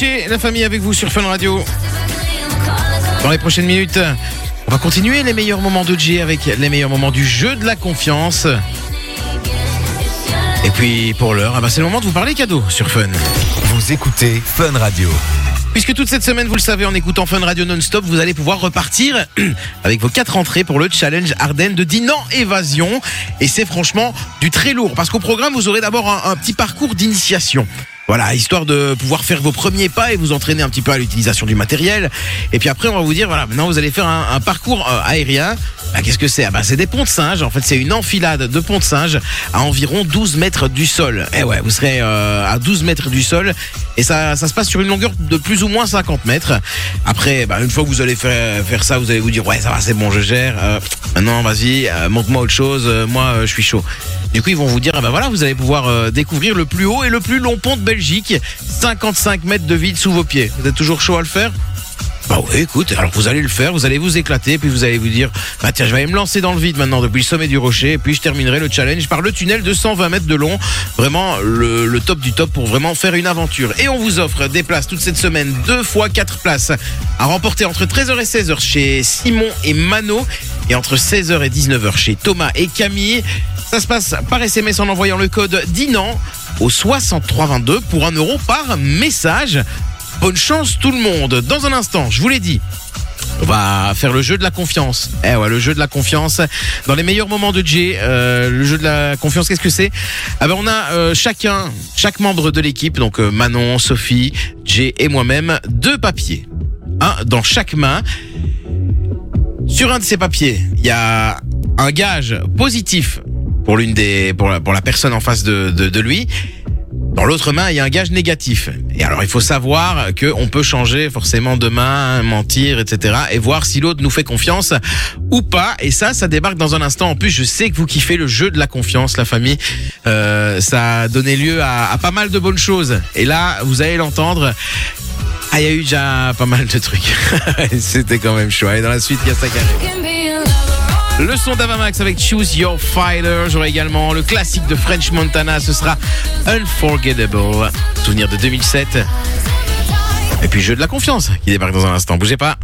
la famille avec vous sur Fun Radio. Dans les prochaines minutes, on va continuer les meilleurs moments de J avec les meilleurs moments du jeu de la confiance. Et puis pour l'heure, ah bah, c'est le moment de vous parler cadeau sur Fun. Vous écoutez Fun Radio. Puisque toute cette semaine, vous le savez, en écoutant Fun Radio non-stop, vous allez pouvoir repartir avec vos quatre entrées pour le challenge Ardennes de Dinan Évasion. Et c'est franchement du très lourd. Parce qu'au programme, vous aurez d'abord un, un petit parcours d'initiation. Voilà, histoire de pouvoir faire vos premiers pas et vous entraîner un petit peu à l'utilisation du matériel. Et puis après, on va vous dire, voilà, maintenant vous allez faire un, parcours euh, aérien. Bah, Qu'est-ce que c'est? Ah bah, C'est des ponts de singe. En fait, c'est une enfilade de ponts de singe à environ 12 mètres du sol. Et ouais, vous serez euh, à 12 mètres du sol. Et ça, ça se passe sur une longueur de plus ou moins 50 mètres. Après, bah, une fois que vous allez faire, faire ça, vous allez vous dire, ouais, ça va, c'est bon, je gère. Euh, maintenant, vas-y, euh, montre-moi autre chose. Moi, je suis chaud. Du coup, ils vont vous dire, ah ben voilà, vous allez pouvoir euh, découvrir le plus haut et le plus long pont de Belgique. 55 mètres de vide sous vos pieds. Vous êtes toujours chaud à le faire? Bah oui, écoute, alors vous allez le faire, vous allez vous éclater, puis vous allez vous dire, bah tiens, je vais me lancer dans le vide maintenant depuis le sommet du rocher, et puis je terminerai le challenge par le tunnel de 120 mètres de long. Vraiment le, le top du top pour vraiment faire une aventure. Et on vous offre des places toute cette semaine, deux fois quatre places à remporter entre 13h et 16h chez Simon et Mano, et entre 16h et 19h chez Thomas et Camille. Ça se passe par SMS en envoyant le code DINAN au 6322 pour 1 euro par message. Bonne chance tout le monde. Dans un instant, je vous l'ai dit. On va faire le jeu de la confiance. Eh ouais, le jeu de la confiance. Dans les meilleurs moments de Jay, euh, le jeu de la confiance, qu'est-ce que c'est? Ah ben, On a euh, chacun, chaque membre de l'équipe, donc euh, Manon, Sophie, Jay et moi-même, deux papiers. Un dans chaque main. Sur un de ces papiers, il y a un gage positif pour l'une des, pour la, personne en face de, de, de lui. Dans l'autre main, il y a un gage négatif. Et alors, il faut savoir qu'on peut changer forcément de main, mentir, etc. Et voir si l'autre nous fait confiance ou pas. Et ça, ça débarque dans un instant. En plus, je sais que vous kiffez le jeu de la confiance, la famille. Euh, ça a donné lieu à, à pas mal de bonnes choses. Et là, vous allez l'entendre. Ah, il y a eu déjà pas mal de trucs. C'était quand même. Allez, dans la suite, il y a ça qui. Le son d'Avamax avec Choose Your Fighter. J'aurai également le classique de French Montana. Ce sera Unforgettable. Souvenir de 2007. Et puis jeu de la confiance qui débarque dans un instant. Bougez pas.